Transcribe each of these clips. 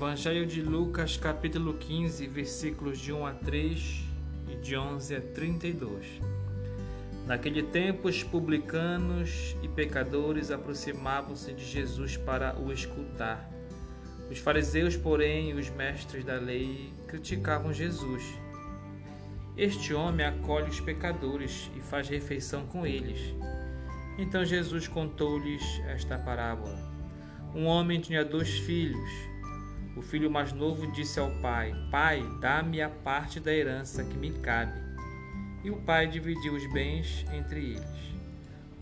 Evangelho de Lucas, capítulo 15, versículos de 1 a 3 e de 11 a 32. Naquele tempo, os publicanos e pecadores aproximavam-se de Jesus para o escutar. Os fariseus, porém, e os mestres da lei criticavam Jesus. Este homem acolhe os pecadores e faz refeição com eles. Então Jesus contou-lhes esta parábola. Um homem tinha dois filhos. O filho mais novo disse ao pai: Pai, dá-me a parte da herança que me cabe. E o pai dividiu os bens entre eles.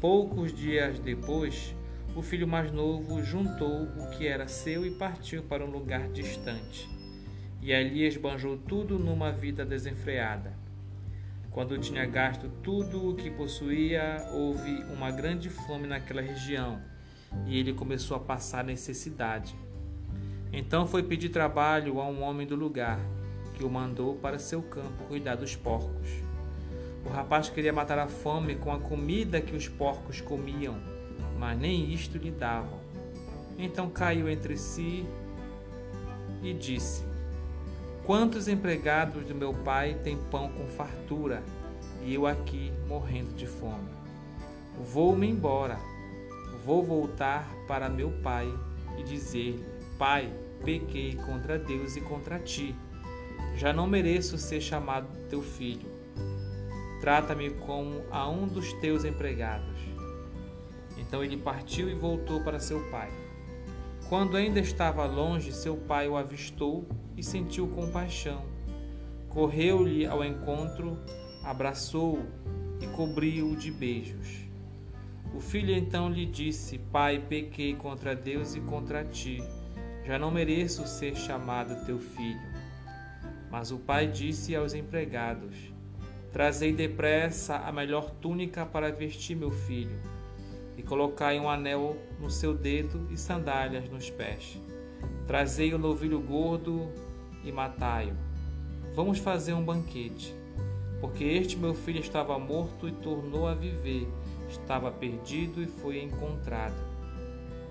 Poucos dias depois, o filho mais novo juntou o que era seu e partiu para um lugar distante. E ali esbanjou tudo numa vida desenfreada. Quando tinha gasto tudo o que possuía, houve uma grande fome naquela região e ele começou a passar necessidade. Então foi pedir trabalho a um homem do lugar, que o mandou para seu campo cuidar dos porcos. O rapaz queria matar a fome com a comida que os porcos comiam, mas nem isto lhe davam. Então caiu entre si e disse: Quantos empregados do meu pai têm pão com fartura e eu aqui morrendo de fome? Vou-me embora, vou voltar para meu pai e dizer-lhe: Pai, pequei contra Deus e contra ti. Já não mereço ser chamado teu filho. Trata-me como a um dos teus empregados. Então ele partiu e voltou para seu pai. Quando ainda estava longe, seu pai o avistou e sentiu compaixão. Correu-lhe ao encontro, abraçou-o e cobriu-o de beijos. O filho então lhe disse: Pai, pequei contra Deus e contra ti. Já não mereço ser chamado teu filho. Mas o pai disse aos empregados: Trazei depressa a melhor túnica para vestir meu filho e colocai um anel no seu dedo e sandálias nos pés. Trazei o novilho gordo e matai-o. Vamos fazer um banquete, porque este meu filho estava morto e tornou a viver, estava perdido e foi encontrado.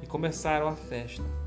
E começaram a festa.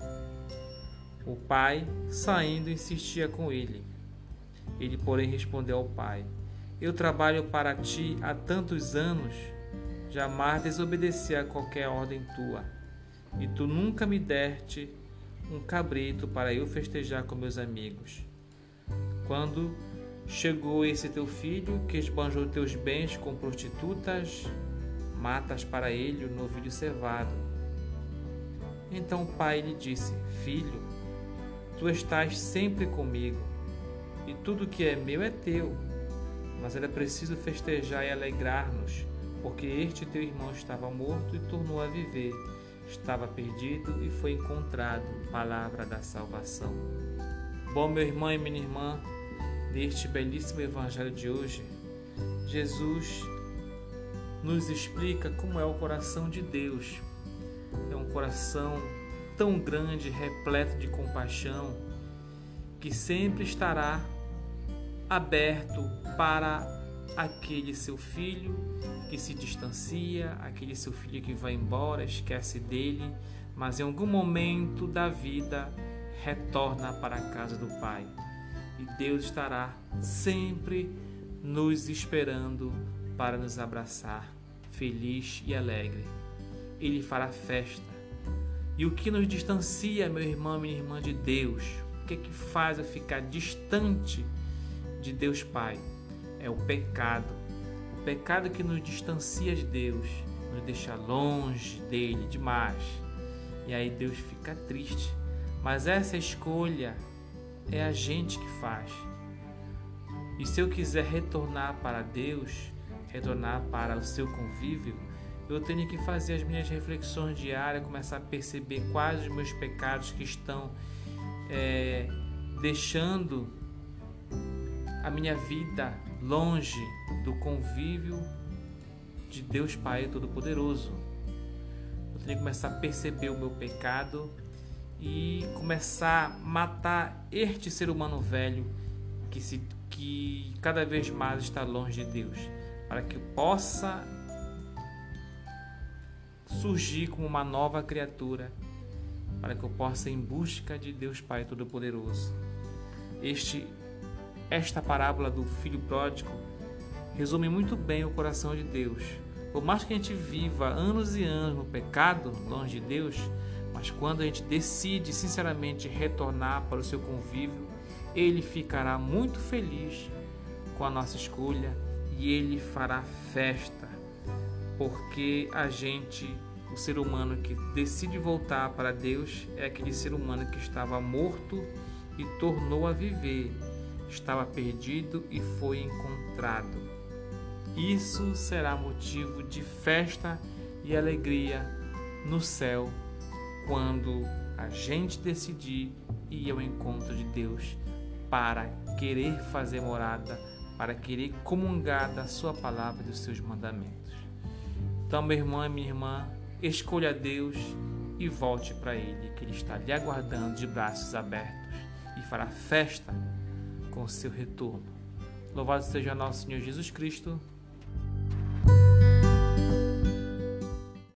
O pai, saindo, insistia com ele. Ele, porém, respondeu ao pai: Eu trabalho para ti há tantos anos, jamais desobedeci a qualquer ordem tua e tu nunca me deste um cabrito para eu festejar com meus amigos. Quando chegou esse teu filho que esbanjou teus bens com prostitutas, matas para ele o novilho cevado. Então o pai lhe disse: Filho, tu estás sempre comigo, e tudo que é meu é teu. Mas era preciso festejar e alegrar-nos, porque este teu irmão estava morto e tornou a viver estava perdido e foi encontrado. Palavra da salvação. Bom, meu irmão e minha irmã, neste belíssimo evangelho de hoje, Jesus nos explica como é o coração de Deus. É um coração tão grande, repleto de compaixão, que sempre estará aberto para aquele seu filho que se distancia, aquele seu filho que vai embora, esquece dele, mas em algum momento da vida retorna para a casa do Pai. E Deus estará sempre nos esperando para nos abraçar, feliz e alegre. Ele fará festa. E o que nos distancia, meu irmão, minha irmã, de Deus? O que é que faz eu ficar distante de Deus Pai? é o pecado. O pecado que nos distancia de Deus, nos deixa longe dele demais. E aí Deus fica triste. Mas essa escolha é a gente que faz. E se eu quiser retornar para Deus, retornar para o seu convívio, eu tenho que fazer as minhas reflexões diárias, começar a perceber quais os meus pecados que estão é, deixando a minha vida longe do convívio de Deus Pai Todo-Poderoso. Eu tenho que começar a perceber o meu pecado e começar a matar este ser humano velho que, se, que cada vez mais está longe de Deus, para que possa surgir como uma nova criatura, para que eu possa ir em busca de Deus Pai Todo-Poderoso. Este esta parábola do filho pródigo resume muito bem o coração de Deus. Por mais que a gente viva anos e anos no pecado, longe de Deus, mas quando a gente decide sinceramente retornar para o seu convívio, ele ficará muito feliz com a nossa escolha e ele fará festa, porque a gente, o ser humano que decide voltar para Deus, é aquele ser humano que estava morto e tornou a viver, estava perdido e foi encontrado. Isso será motivo de festa e alegria no céu quando a gente decidir ir ao encontro de Deus para querer fazer morada, para querer comungar da Sua palavra e dos seus mandamentos. Então, meu irmão e minha irmã, escolha Deus e volte para Ele, que Ele está lhe aguardando de braços abertos e fará festa com seu retorno. Louvado seja nosso Senhor Jesus Cristo